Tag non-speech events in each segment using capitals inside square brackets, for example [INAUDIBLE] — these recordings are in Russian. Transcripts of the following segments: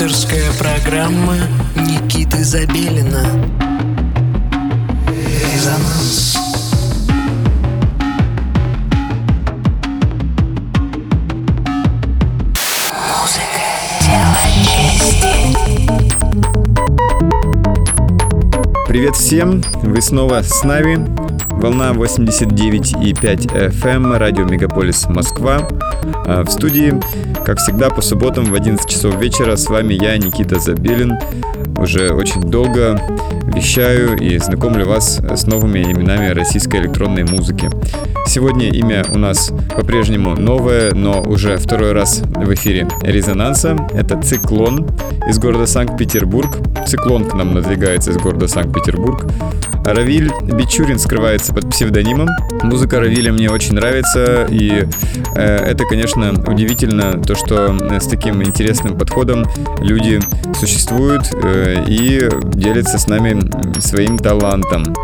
Авторская программа Никиты Забелина Резонанс Музыка тело чести Привет всем! Вы снова с нами. Волна 89,5 FM, радио Мегаполис Москва. А В студии, как всегда, по субботам в 11 часов вечера с вами я, Никита Забелин. Уже очень долго вещаю и знакомлю вас с новыми именами российской электронной музыки. Сегодня имя у нас по-прежнему новое, но уже второй раз в эфире резонанса. Это Циклон из города Санкт-Петербург. Циклон к нам надвигается из города Санкт-Петербург. Равиль Бичурин скрывается под псевдонимом. Музыка Равиля мне очень нравится, и э, это, конечно, удивительно, то, что э, с таким интересным подходом люди существуют э, и делятся с нами своим талантом.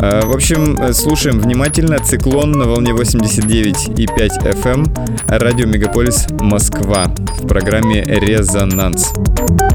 Э, В общем, э, слушаем внимательно «Циклон» на волне 89,5 FM, радио Мегаполис Москва в программе «Резонанс». Резонанс.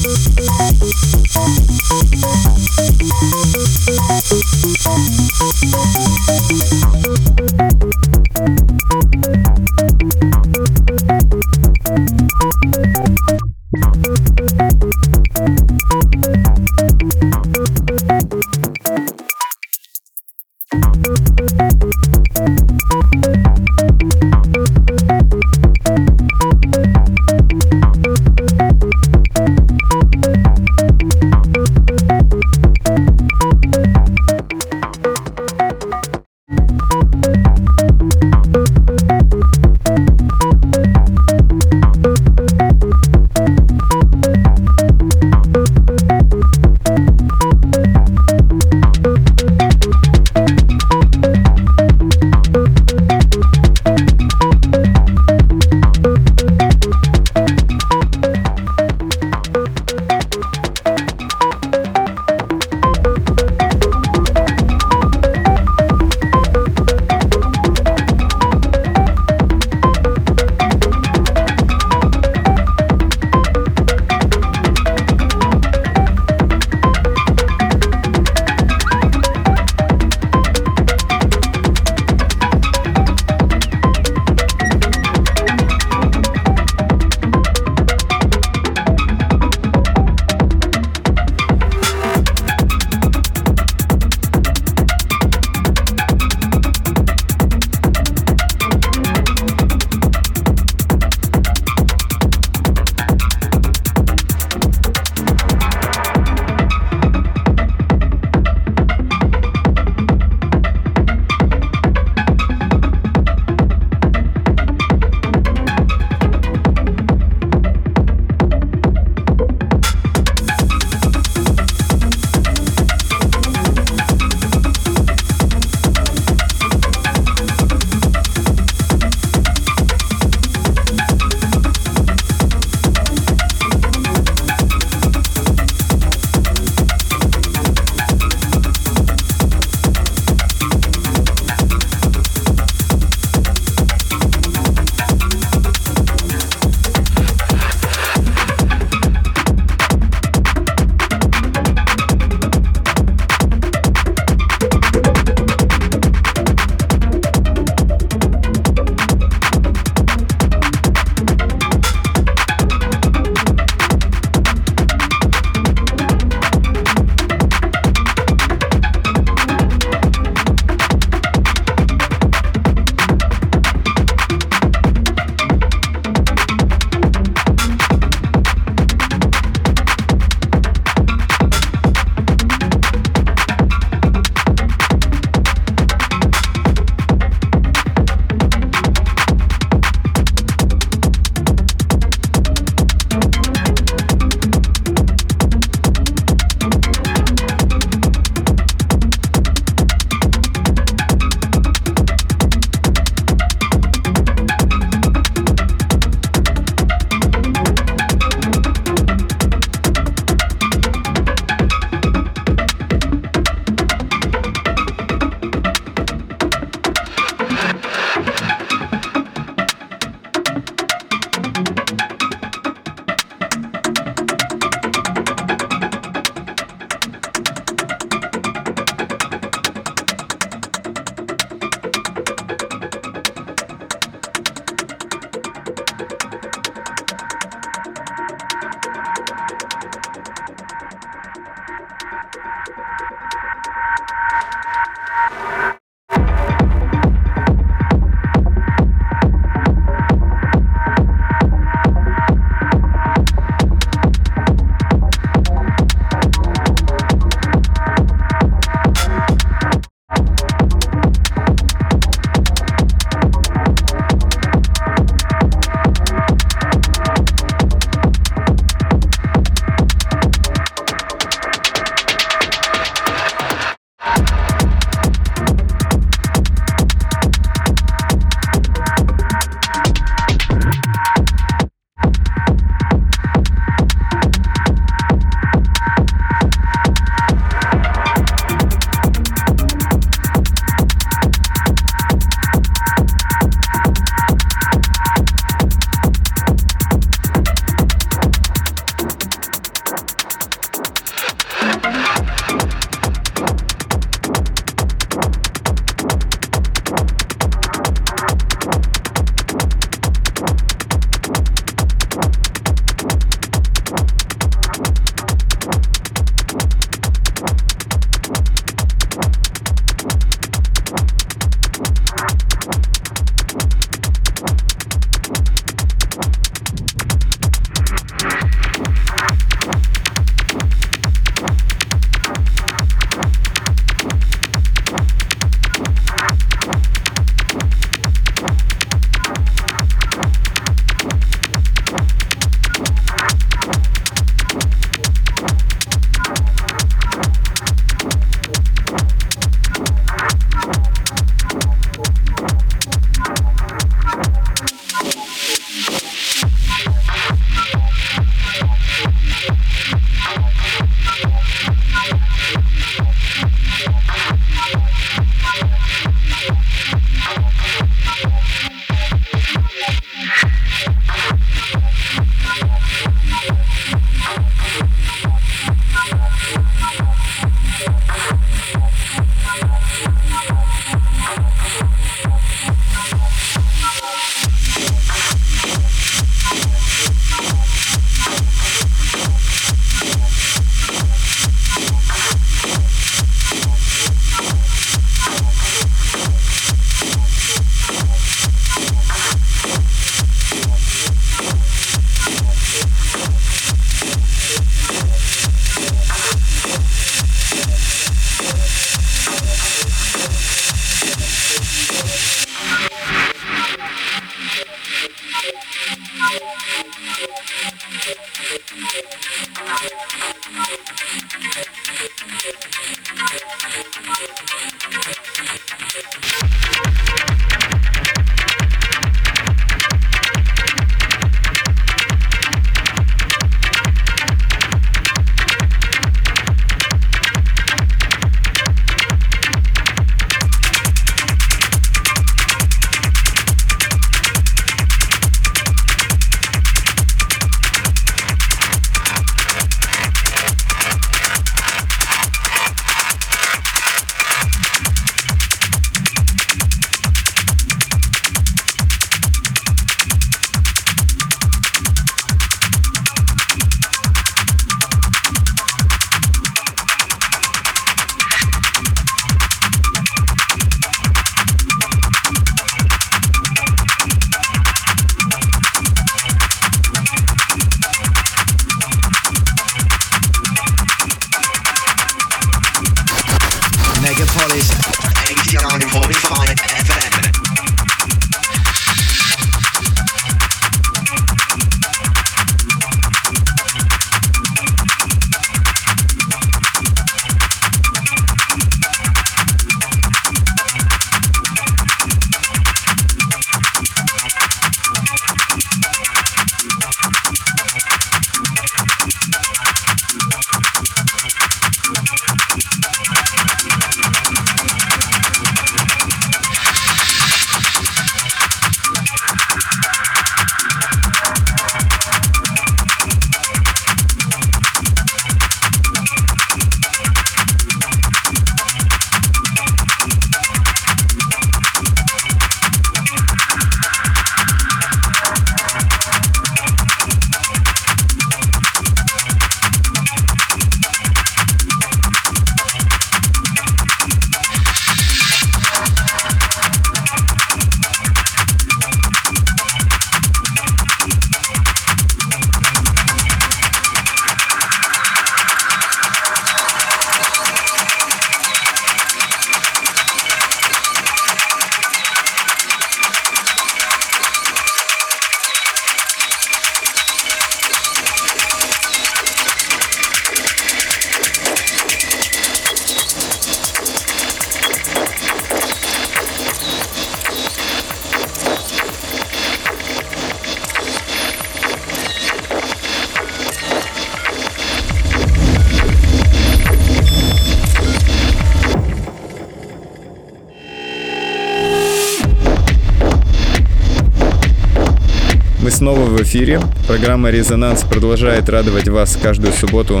Эфире. Программа «Резонанс» продолжает радовать вас каждую субботу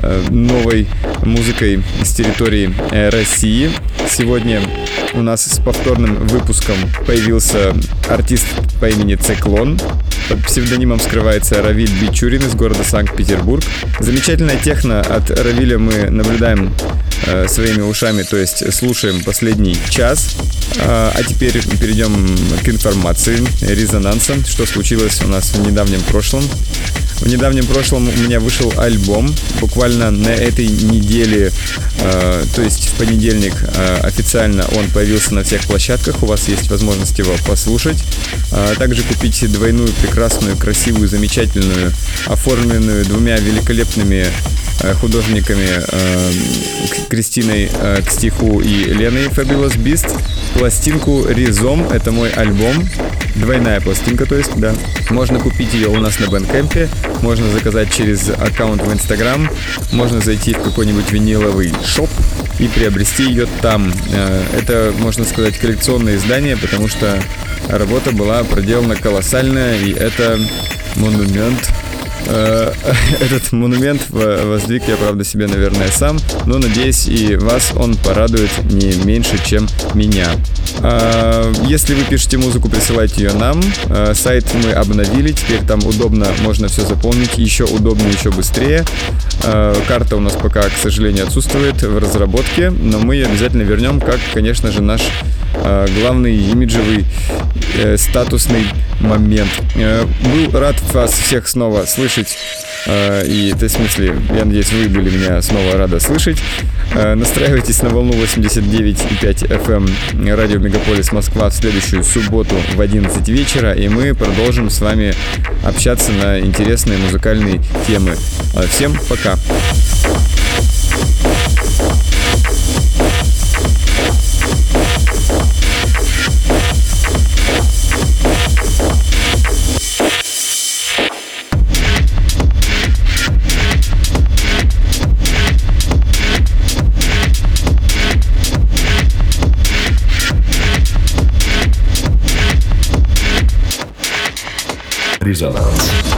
э, новой музыкой с территории э, России. Сегодня у нас с повторным выпуском появился артист по имени Циклон. Под псевдонимом скрывается Равиль Бичурин из города Санкт-Петербург. Замечательная техно от Равиля мы наблюдаем э, своими ушами, то есть слушаем последний час. А, а теперь перейдем к информации резонанса, что случилось у нас в недавнем прошлом. В недавнем прошлом у меня вышел альбом. Буквально на этой неделе, э, то есть в понедельник, э, официально он появился на всех площадках. У вас есть возможность его послушать. А также купить двойную прекрасную, красивую, замечательную, оформленную двумя великолепными Э, художниками э, Кристиной э, к стиху и Леной Fabulous Beast пластинку Ризом. Это мой альбом. Двойная пластинка, то есть, да. Можно купить ее у нас на Бэнкэмпе, можно заказать через аккаунт в Инстаграм, можно зайти в какой-нибудь виниловый шоп и приобрести ее там. Это, можно сказать, коллекционное издание, потому что работа была проделана колоссальная, и это монумент Э, [LAUGHS] этот монумент воздвиг я, правда, себе, наверное, сам, но надеюсь и вас он порадует не меньше, чем меня. А, если вы пишете музыку, присылайте ее нам. А, сайт мы обновили, теперь там удобно, можно все заполнить, еще удобнее, еще быстрее. А, карта у нас пока, к сожалению, отсутствует в разработке, но мы ее обязательно вернем, как, конечно же, наш главный имиджевый э, статусный момент. Э, был рад вас всех снова слышать Э, И, то есть, в смысле, я надеюсь, вы были меня снова рады слышать. Э, Настраивайтесь на волну 89,5 FM эм радио Мегаполис Москва в следующую субботу в 11 вечера, и мы продолжим с вами общаться на интересные музыкальные темы. Э, Всем пока! Резонанс.